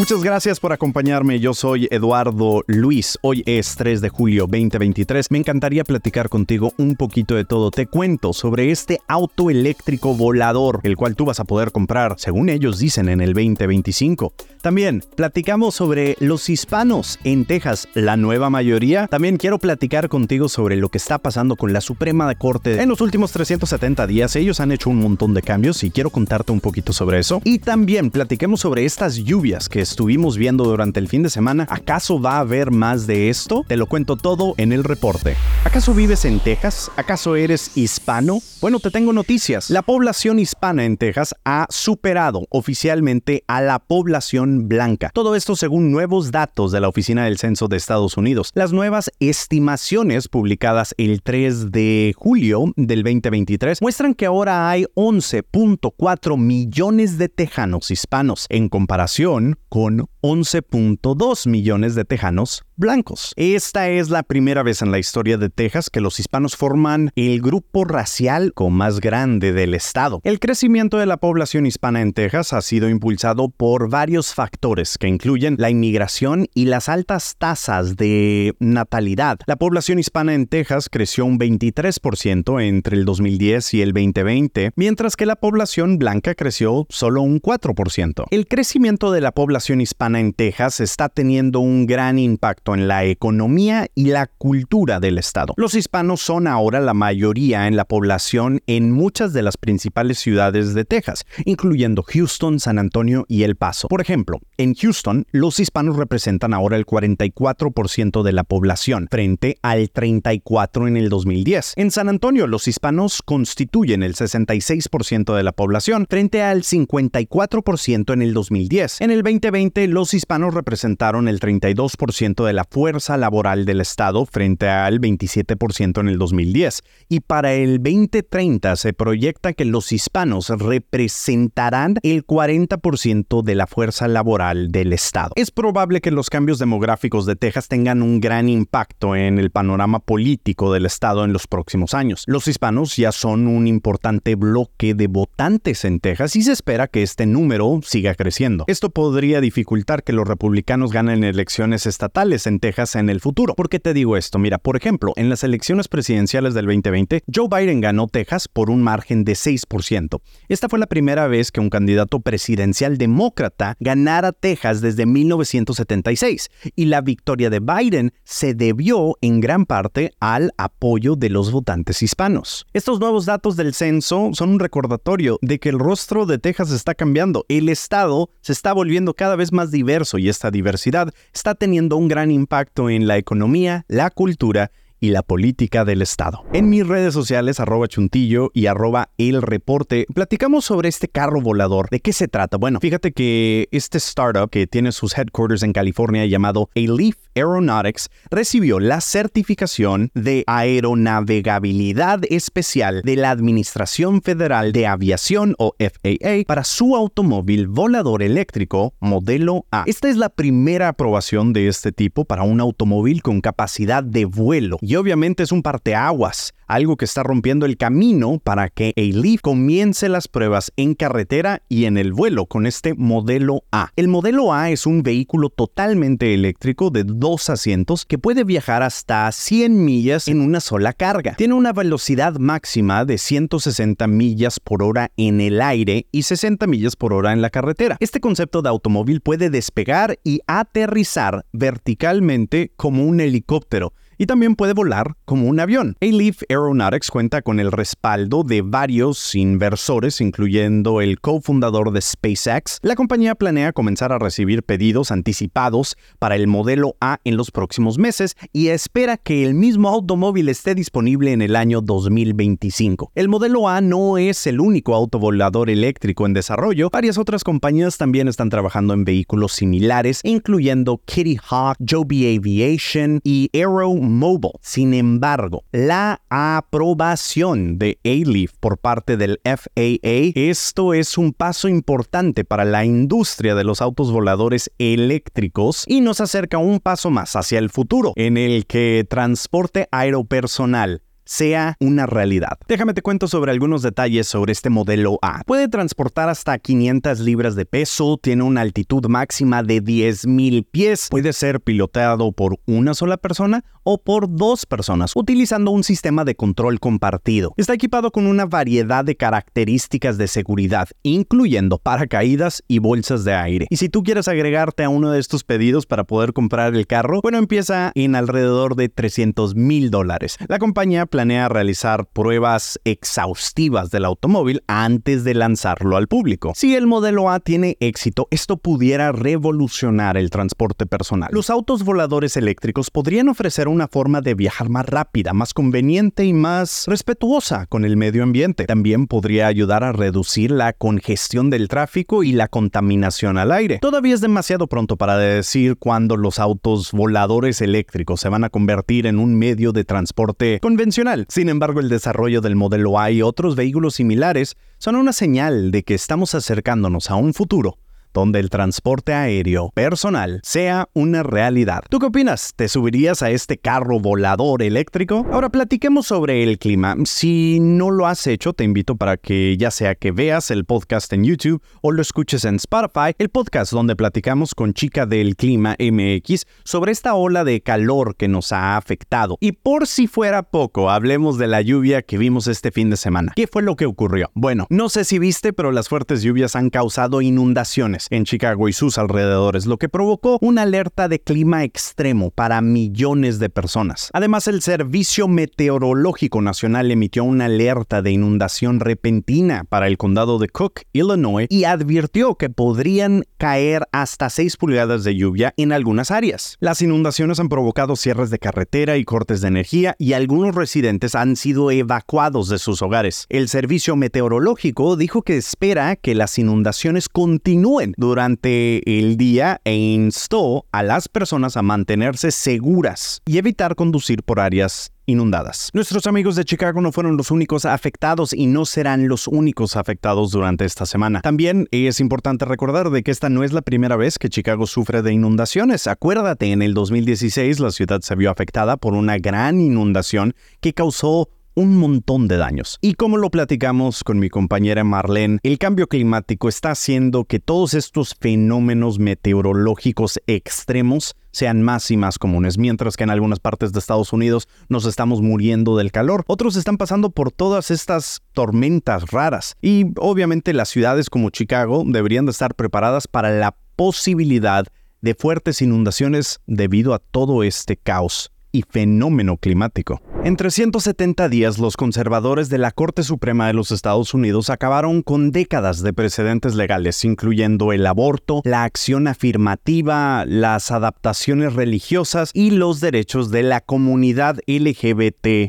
Muchas gracias por acompañarme. Yo soy Eduardo Luis. Hoy es 3 de julio 2023. Me encantaría platicar contigo un poquito de todo. Te cuento sobre este auto eléctrico volador, el cual tú vas a poder comprar, según ellos dicen, en el 2025. También platicamos sobre los hispanos en Texas, la nueva mayoría. También quiero platicar contigo sobre lo que está pasando con la Suprema Corte en los últimos 370 días. Ellos han hecho un montón de cambios y quiero contarte un poquito sobre eso. Y también platiquemos sobre estas lluvias que estuvimos viendo durante el fin de semana. ¿Acaso va a haber más de esto? Te lo cuento todo en el reporte. ¿Acaso vives en Texas? ¿Acaso eres hispano? Bueno, te tengo noticias. La población hispana en Texas ha superado oficialmente a la población blanca. Todo esto según nuevos datos de la Oficina del Censo de Estados Unidos. Las nuevas estimaciones publicadas el 3 de julio del 2023 muestran que ahora hay 11.4 millones de tejanos hispanos en comparación con 11.2 millones de tejanos blancos. Esta es la primera vez en la historia de Texas que los hispanos forman el grupo racial con más grande del estado. El crecimiento de la población hispana en Texas ha sido impulsado por varios factores que incluyen la inmigración y las altas tasas de natalidad. La población hispana en Texas creció un 23% entre el 2010 y el 2020, mientras que la población blanca creció solo un 4%. El crecimiento de la población hispana en Texas está teniendo un gran impacto en la economía y la cultura del estado. Los hispanos son ahora la mayoría en la población en muchas de las principales ciudades de Texas, incluyendo Houston, San Antonio y El Paso. Por ejemplo, en Houston, los hispanos representan ahora el 44% de la población, frente al 34% en el 2010. En San Antonio, los hispanos constituyen el 66% de la población, frente al 54% en el 2010. En el 2020, los hispanos representaron el 32% de la fuerza laboral del Estado frente al 27% en el 2010. Y para el 2030 se proyecta que los hispanos representarán el 40% de la fuerza laboral del Estado. Es probable que los cambios demográficos de Texas tengan un gran impacto en el panorama político del Estado en los próximos años. Los hispanos ya son un importante bloque de votantes en Texas y se espera que este número siga creciendo. Esto podría dificultar que los republicanos ganen elecciones estatales en Texas en el futuro. ¿Por qué te digo esto? Mira, por ejemplo, en las elecciones presidenciales del 2020, Joe Biden ganó Texas por un margen de 6%. Esta fue la primera vez que un candidato presidencial demócrata ganara Texas desde 1976 y la victoria de Biden se debió en gran parte al apoyo de los votantes hispanos. Estos nuevos datos del censo son un recordatorio de que el rostro de Texas está cambiando. El estado se está volviendo cada vez más diverso y esta diversidad está teniendo un gran impacto en la economía, la cultura y la política del Estado. En mis redes sociales, arroba chuntillo y arroba el reporte, platicamos sobre este carro volador. ¿De qué se trata? Bueno, fíjate que este startup que tiene sus headquarters en California llamado Leaf Aeronautics recibió la certificación de aeronavegabilidad especial de la Administración Federal de Aviación o FAA para su automóvil volador eléctrico modelo A. Esta es la primera aprobación de este tipo para un automóvil con capacidad de vuelo obviamente es un parteaguas, algo que está rompiendo el camino para que A-Leaf comience las pruebas en carretera y en el vuelo con este modelo A. El modelo A es un vehículo totalmente eléctrico de dos asientos que puede viajar hasta 100 millas en una sola carga. Tiene una velocidad máxima de 160 millas por hora en el aire y 60 millas por hora en la carretera. Este concepto de automóvil puede despegar y aterrizar verticalmente como un helicóptero y también puede volar como un avión. A-Leaf Aeronautics cuenta con el respaldo de varios inversores, incluyendo el cofundador de SpaceX. La compañía planea comenzar a recibir pedidos anticipados para el modelo A en los próximos meses y espera que el mismo automóvil esté disponible en el año 2025. El modelo A no es el único autovolador eléctrico en desarrollo. Varias otras compañías también están trabajando en vehículos similares, incluyendo Kitty Hawk, Joby Aviation y Aero Mobile. Sin embargo, la aprobación de A-Leaf por parte del FAA, esto es un paso importante para la industria de los autos voladores eléctricos y nos acerca un paso más hacia el futuro, en el que transporte aeropersonal sea una realidad. Déjame te cuento sobre algunos detalles sobre este modelo A. Puede transportar hasta 500 libras de peso, tiene una altitud máxima de 10.000 pies, puede ser piloteado por una sola persona o por dos personas, utilizando un sistema de control compartido. Está equipado con una variedad de características de seguridad, incluyendo paracaídas y bolsas de aire. Y si tú quieres agregarte a uno de estos pedidos para poder comprar el carro, bueno, empieza en alrededor de 300 mil dólares. La compañía realizar pruebas exhaustivas del automóvil antes de lanzarlo al público. Si el modelo A tiene éxito, esto pudiera revolucionar el transporte personal. Los autos voladores eléctricos podrían ofrecer una forma de viajar más rápida, más conveniente y más respetuosa con el medio ambiente. También podría ayudar a reducir la congestión del tráfico y la contaminación al aire. Todavía es demasiado pronto para decir cuándo los autos voladores eléctricos se van a convertir en un medio de transporte convencional. Sin embargo, el desarrollo del modelo A y otros vehículos similares son una señal de que estamos acercándonos a un futuro donde el transporte aéreo personal sea una realidad. ¿Tú qué opinas? ¿Te subirías a este carro volador eléctrico? Ahora platiquemos sobre el clima. Si no lo has hecho, te invito para que ya sea que veas el podcast en YouTube o lo escuches en Spotify, el podcast donde platicamos con Chica del Clima MX sobre esta ola de calor que nos ha afectado. Y por si fuera poco, hablemos de la lluvia que vimos este fin de semana. ¿Qué fue lo que ocurrió? Bueno, no sé si viste, pero las fuertes lluvias han causado inundaciones en Chicago y sus alrededores, lo que provocó una alerta de clima extremo para millones de personas. Además, el Servicio Meteorológico Nacional emitió una alerta de inundación repentina para el condado de Cook, Illinois, y advirtió que podrían caer hasta 6 pulgadas de lluvia en algunas áreas. Las inundaciones han provocado cierres de carretera y cortes de energía y algunos residentes han sido evacuados de sus hogares. El Servicio Meteorológico dijo que espera que las inundaciones continúen durante el día e instó a las personas a mantenerse seguras y evitar conducir por áreas inundadas. Nuestros amigos de Chicago no fueron los únicos afectados y no serán los únicos afectados durante esta semana. También es importante recordar de que esta no es la primera vez que Chicago sufre de inundaciones. Acuérdate, en el 2016 la ciudad se vio afectada por una gran inundación que causó un montón de daños. Y como lo platicamos con mi compañera Marlene, el cambio climático está haciendo que todos estos fenómenos meteorológicos extremos sean más y más comunes, mientras que en algunas partes de Estados Unidos nos estamos muriendo del calor, otros están pasando por todas estas tormentas raras y obviamente las ciudades como Chicago deberían de estar preparadas para la posibilidad de fuertes inundaciones debido a todo este caos y fenómeno climático. En 370 días, los conservadores de la Corte Suprema de los Estados Unidos acabaron con décadas de precedentes legales, incluyendo el aborto, la acción afirmativa, las adaptaciones religiosas y los derechos de la comunidad LGBT.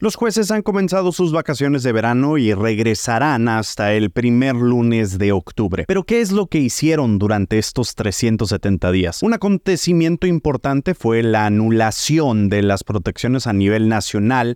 Los jueces han comenzado sus vacaciones de verano y regresarán hasta el primer lunes de octubre. Pero, ¿qué es lo que hicieron durante estos 370 días? Un acontecimiento importante fue la anulación de las protecciones a nivel nacional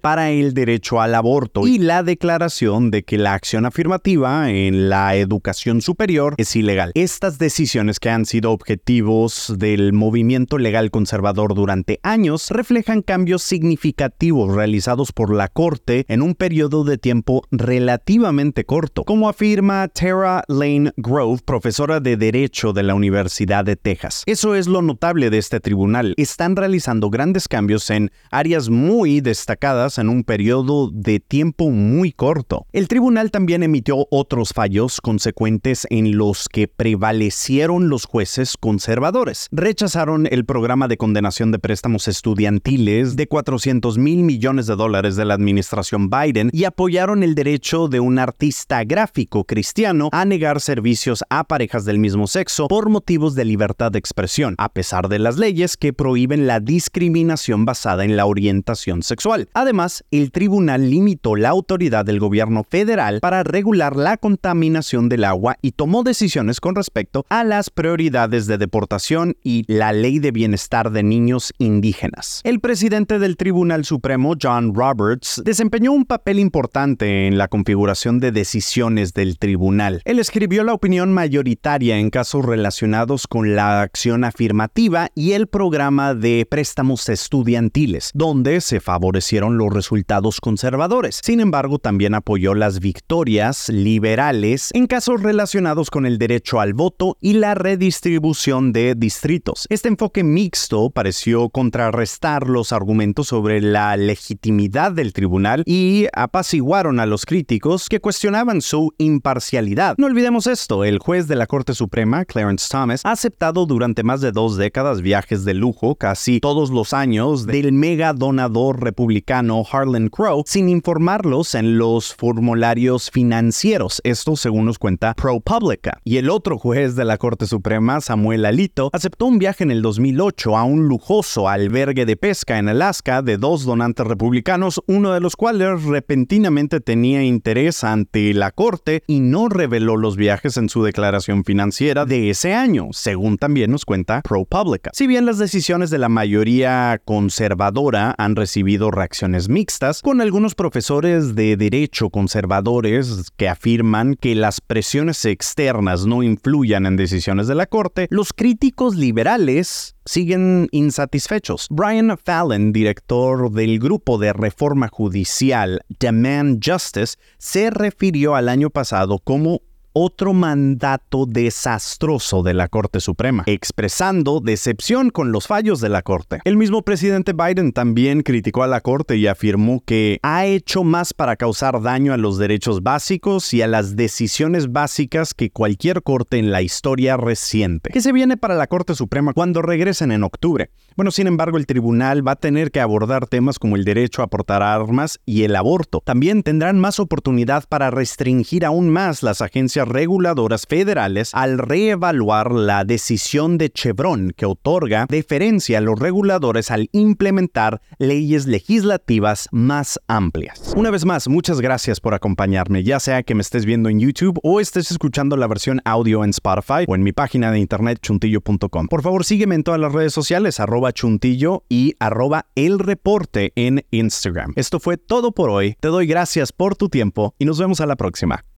para el derecho al aborto y la declaración de que la acción afirmativa en la educación superior es ilegal. Estas decisiones que han sido objetivos del movimiento legal conservador durante años reflejan cambios significativos realizados por la Corte en un periodo de tiempo relativamente corto, como afirma Tara Lane Grove, profesora de Derecho de la Universidad de Texas. Eso es lo notable de este tribunal. Están realizando grandes cambios en áreas muy de destacadas en un periodo de tiempo muy corto. El tribunal también emitió otros fallos consecuentes en los que prevalecieron los jueces conservadores. Rechazaron el programa de condenación de préstamos estudiantiles de 400 mil millones de dólares de la administración Biden y apoyaron el derecho de un artista gráfico cristiano a negar servicios a parejas del mismo sexo por motivos de libertad de expresión, a pesar de las leyes que prohíben la discriminación basada en la orientación sexual. Además, el tribunal limitó la autoridad del gobierno federal para regular la contaminación del agua y tomó decisiones con respecto a las prioridades de deportación y la ley de bienestar de niños indígenas. El presidente del Tribunal Supremo, John Roberts, desempeñó un papel importante en la configuración de decisiones del tribunal. Él escribió la opinión mayoritaria en casos relacionados con la acción afirmativa y el programa de préstamos estudiantiles, donde se favorece los resultados conservadores. Sin embargo, también apoyó las victorias liberales en casos relacionados con el derecho al voto y la redistribución de distritos. Este enfoque mixto pareció contrarrestar los argumentos sobre la legitimidad del tribunal y apaciguaron a los críticos que cuestionaban su imparcialidad. No olvidemos esto, el juez de la Corte Suprema, Clarence Thomas, ha aceptado durante más de dos décadas viajes de lujo casi todos los años del mega donador republicano Harlan Crow sin informarlos en los formularios financieros, esto según nos cuenta ProPublica. Y el otro juez de la Corte Suprema, Samuel Alito, aceptó un viaje en el 2008 a un lujoso albergue de pesca en Alaska de dos donantes republicanos, uno de los cuales repentinamente tenía interés ante la Corte y no reveló los viajes en su declaración financiera de ese año, según también nos cuenta ProPublica. Si bien las decisiones de la mayoría conservadora han recibido reacciones mixtas, con algunos profesores de derecho conservadores que afirman que las presiones externas no influyan en decisiones de la Corte, los críticos liberales siguen insatisfechos. Brian Fallon, director del grupo de reforma judicial Demand Justice, se refirió al año pasado como otro mandato desastroso de la Corte Suprema, expresando decepción con los fallos de la Corte. El mismo presidente Biden también criticó a la Corte y afirmó que ha hecho más para causar daño a los derechos básicos y a las decisiones básicas que cualquier corte en la historia reciente. ¿Qué se viene para la Corte Suprema cuando regresen en octubre? Bueno, sin embargo, el tribunal va a tener que abordar temas como el derecho a portar armas y el aborto. También tendrán más oportunidad para restringir aún más las agencias reguladoras federales al reevaluar la decisión de Chevron que otorga deferencia a los reguladores al implementar leyes legislativas más amplias. Una vez más, muchas gracias por acompañarme, ya sea que me estés viendo en YouTube o estés escuchando la versión audio en Spotify o en mi página de internet chuntillo.com. Por favor, sígueme en todas las redes sociales, arroba chuntillo y arroba el reporte en Instagram. Esto fue todo por hoy. Te doy gracias por tu tiempo y nos vemos a la próxima.